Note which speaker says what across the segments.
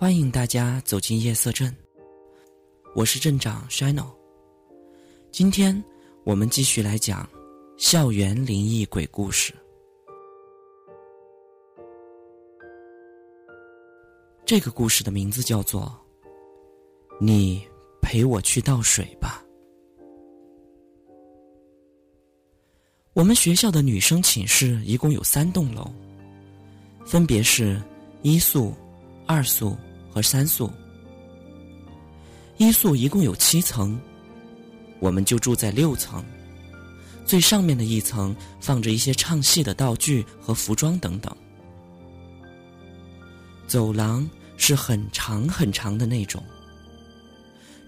Speaker 1: 欢迎大家走进夜色镇，我是镇长 Shino。今天我们继续来讲校园灵异鬼故事。这个故事的名字叫做《你陪我去倒水吧》。我们学校的女生寝室一共有三栋楼，分别是一宿、二宿。和三宿，一宿一共有七层，我们就住在六层。最上面的一层放着一些唱戏的道具和服装等等。走廊是很长很长的那种，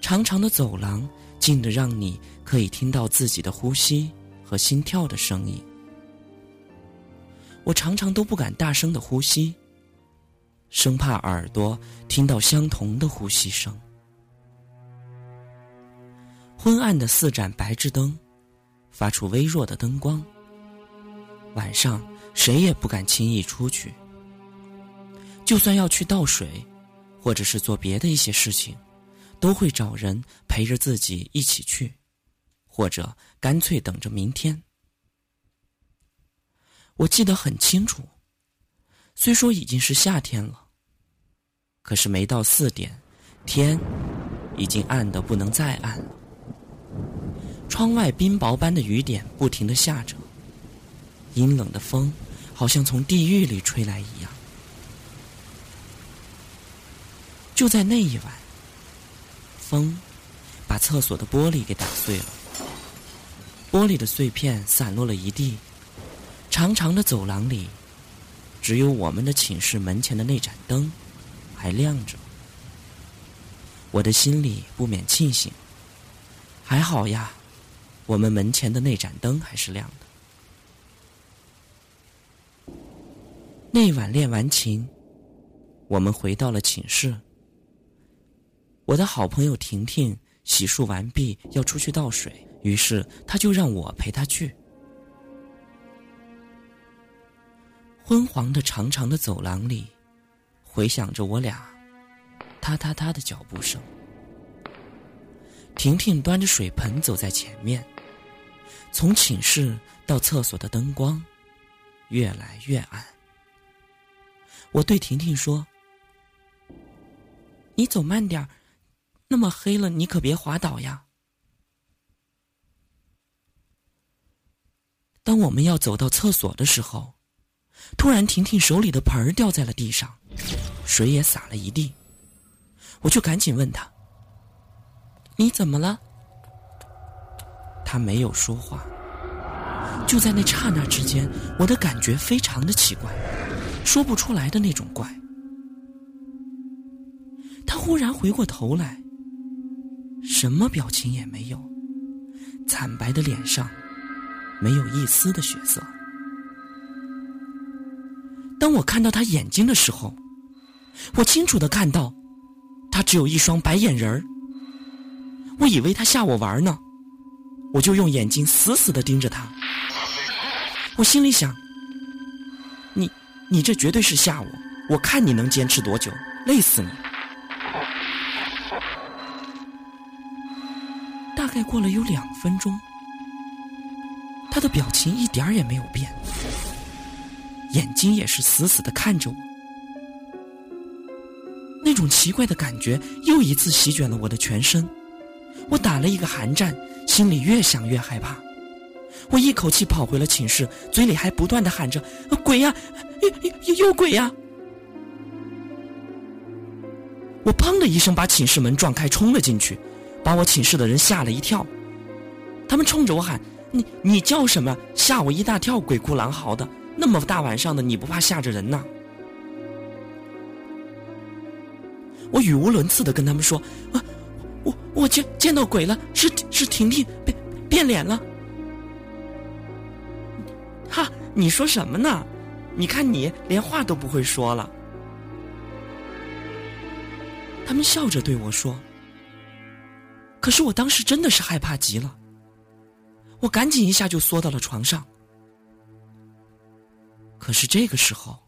Speaker 1: 长长的走廊近的让你可以听到自己的呼吸和心跳的声音。我常常都不敢大声的呼吸。生怕耳朵听到相同的呼吸声。昏暗的四盏白炽灯，发出微弱的灯光。晚上谁也不敢轻易出去，就算要去倒水，或者是做别的一些事情，都会找人陪着自己一起去，或者干脆等着明天。我记得很清楚，虽说已经是夏天了。可是没到四点，天已经暗得不能再暗了。窗外冰雹般的雨点不停的下着，阴冷的风好像从地狱里吹来一样。就在那一晚，风把厕所的玻璃给打碎了，玻璃的碎片散落了一地。长长的走廊里，只有我们的寝室门前的那盏灯。还亮着，我的心里不免庆幸。还好呀，我们门前的那盏灯还是亮的。那晚练完琴，我们回到了寝室。我的好朋友婷婷洗漱完毕要出去倒水，于是他就让我陪他去。昏黄的长长的走廊里。回响着我俩“踏踏踏”的脚步声。婷婷端着水盆走在前面，从寝室到厕所的灯光越来越暗。我对婷婷说：“你走慢点儿那么黑了，你可别滑倒呀。”当我们要走到厕所的时候，突然婷婷手里的盆儿掉在了地上。水也洒了一地，我就赶紧问他：“你怎么了？”他没有说话。就在那刹那之间，我的感觉非常的奇怪，说不出来的那种怪。他忽然回过头来，什么表情也没有，惨白的脸上没有一丝的血色。当我看到他眼睛的时候，我清楚的看到，他只有一双白眼仁儿。我以为他吓我玩呢，我就用眼睛死死的盯着他。我心里想：你，你这绝对是吓我，我看你能坚持多久，累死你。大概过了有两分钟，他的表情一点儿也没有变，眼睛也是死死的看着我。那种奇怪的感觉又一次席卷了我的全身，我打了一个寒战，心里越想越害怕。我一口气跑回了寝室，嘴里还不断的喊着：“鬼呀，有有有鬼呀！”我砰的一声把寝室门撞开，冲了进去，把我寝室的人吓了一跳。他们冲着我喊：“你你叫什么？吓我一大跳！鬼哭狼嚎的，那么大晚上的，你不怕吓着人呐？”我语无伦次的跟他们说：“我我我见见到鬼了，是是婷婷变变脸了。”哈，你说什么呢？你看你连话都不会说了。他们笑着对我说：“可是我当时真的是害怕极了，我赶紧一下就缩到了床上。可是这个时候，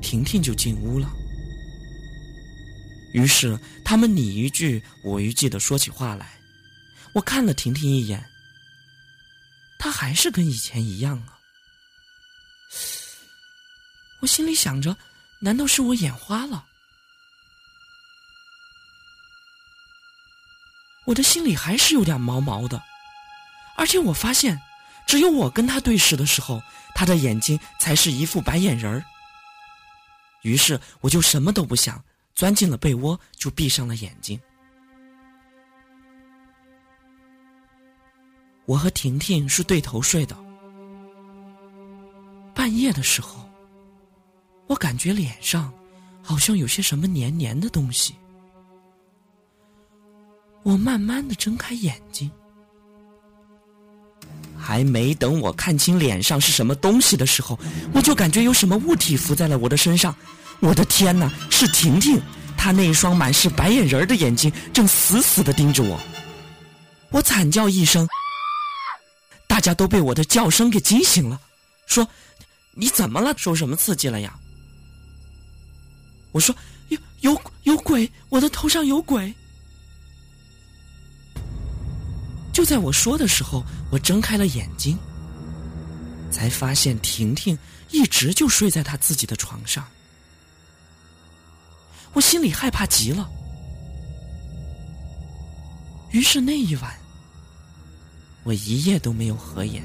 Speaker 1: 婷婷就进屋了。”于是他们你一句我一句的说起话来。我看了婷婷一眼，她还是跟以前一样啊。我心里想着，难道是我眼花了？我的心里还是有点毛毛的，而且我发现，只有我跟他对视的时候，他的眼睛才是一副白眼人儿。于是我就什么都不想，钻进了被窝，就闭上了眼睛。我和婷婷是对头睡的。半夜的时候，我感觉脸上好像有些什么黏黏的东西。我慢慢的睁开眼睛，还没等我看清脸上是什么东西的时候，我就感觉有什么物体浮在了我的身上。我的天哪，是婷婷！她那一双满是白眼仁的眼睛正死死的盯着我。我惨叫一声，大家都被我的叫声给惊醒了，说：“你怎么了？受什么刺激了呀？”我说：“有有有鬼！我的头上有鬼！”就在我说的时候，我睁开了眼睛，才发现婷婷一直就睡在她自己的床上。我心里害怕极了，于是那一晚，我一夜都没有合眼。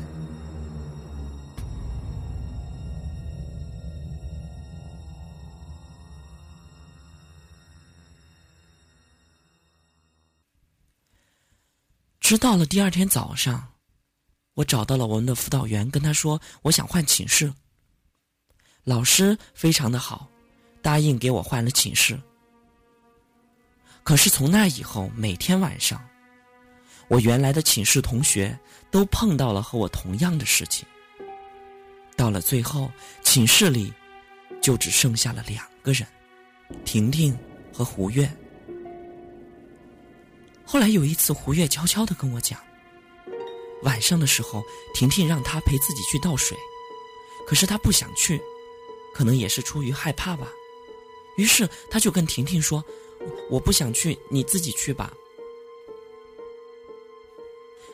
Speaker 1: 直到了第二天早上，我找到了我们的辅导员，跟他说我想换寝室。老师非常的好，答应给我换了寝室。可是从那以后，每天晚上，我原来的寝室同学都碰到了和我同样的事情。到了最后，寝室里就只剩下了两个人：婷婷和胡月。后来有一次，胡月悄悄的跟我讲，晚上的时候，婷婷让他陪自己去倒水，可是他不想去，可能也是出于害怕吧。于是他就跟婷婷说：“我不想去，你自己去吧。”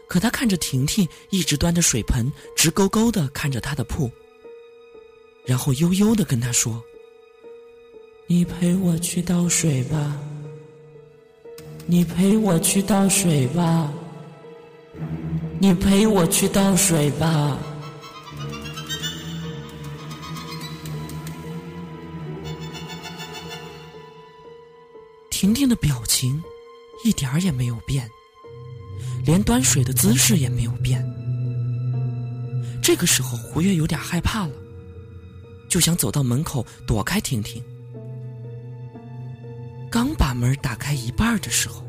Speaker 1: 可他看着婷婷一直端着水盆，直勾勾的看着他的铺，然后悠悠的跟他说：“你陪我去倒水吧。”你陪我去倒水吧，你陪我去倒水吧。的表情一点儿也没有变，连端水的姿势也没有变。这个时候，胡月有点害怕了，就想走到门口躲开婷婷。刚把门打开一半的时候，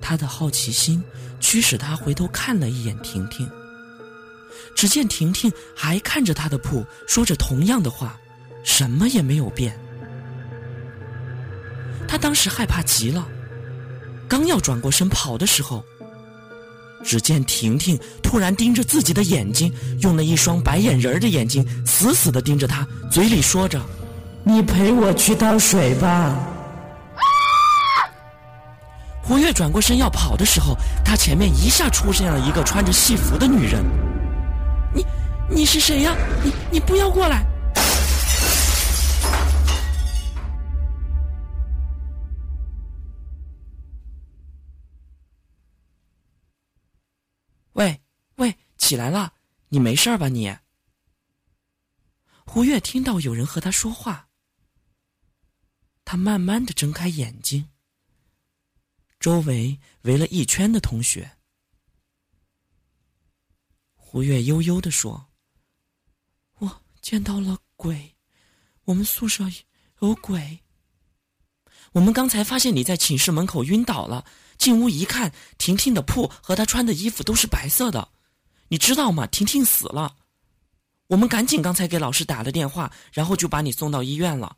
Speaker 1: 他的好奇心驱使他回头看了一眼婷婷。只见婷婷还看着他的铺，说着同样的话，什么也没有变。他当时害怕极了，刚要转过身跑的时候，只见婷婷突然盯着自己的眼睛，用了一双白眼仁的眼睛死死的盯着他，嘴里说着：“你陪我去倒水吧。”胡月转过身要跑的时候，他前面一下出现了一个穿着戏服的女人。你，你是谁呀？你，你不要过来！起来了，你没事吧？你。胡月听到有人和他说话，他慢慢的睁开眼睛。周围围了一圈的同学，胡月悠悠的说：“我见到了鬼，我们宿舍有鬼。我们刚才发现你在寝室门口晕倒了，进屋一看，婷婷的铺和她穿的衣服都是白色的，你知道吗？婷婷死了。我们赶紧刚才给老师打了电话，然后就把你送到医院了。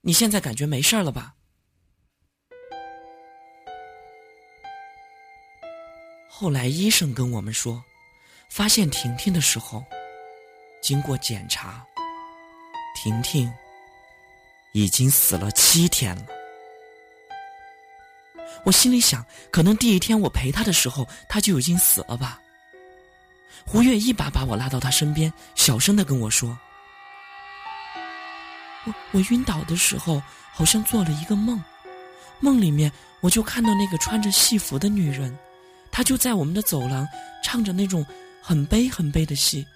Speaker 1: 你现在感觉没事了吧？”后来医生跟我们说，发现婷婷的时候，经过检查，婷婷已经死了七天了。我心里想，可能第一天我陪他的时候，他就已经死了吧。胡月一把把我拉到他身边，小声的跟我说：“我我晕倒的时候，好像做了一个梦，梦里面我就看到那个穿着戏服的女人，她就在我们的走廊唱着那种很悲很悲的戏，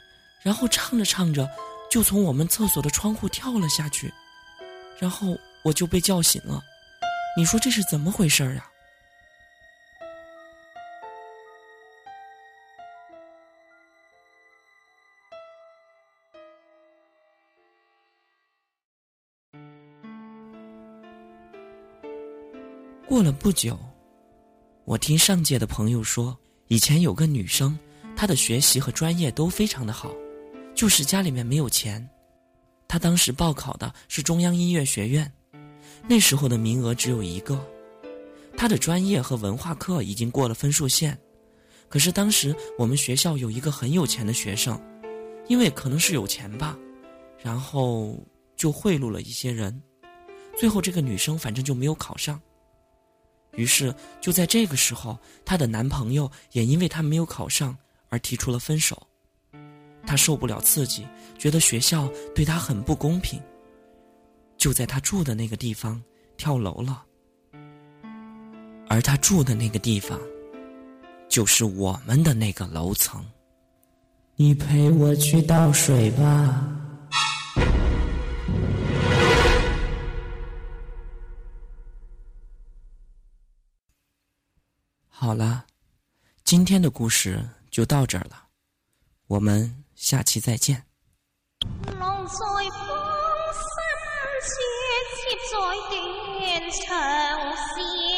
Speaker 1: 然后唱着唱着，就从我们厕所的窗户跳了下去，然后我就被叫醒了。你说这是怎么回事儿啊过了不久，我听上届的朋友说，以前有个女生，她的学习和专业都非常的好，就是家里面没有钱。她当时报考的是中央音乐学院，那时候的名额只有一个。她的专业和文化课已经过了分数线，可是当时我们学校有一个很有钱的学生，因为可能是有钱吧，然后就贿赂了一些人，最后这个女生反正就没有考上。于是，就在这个时候，她的男朋友也因为她没有考上而提出了分手。她受不了刺激，觉得学校对她很不公平，就在她住的那个地方跳楼了。而她住的那个地方，就是我们的那个楼层。你陪我去倒水吧。好了，今天的故事就到这儿了，我们下期再见。
Speaker 2: 又识够。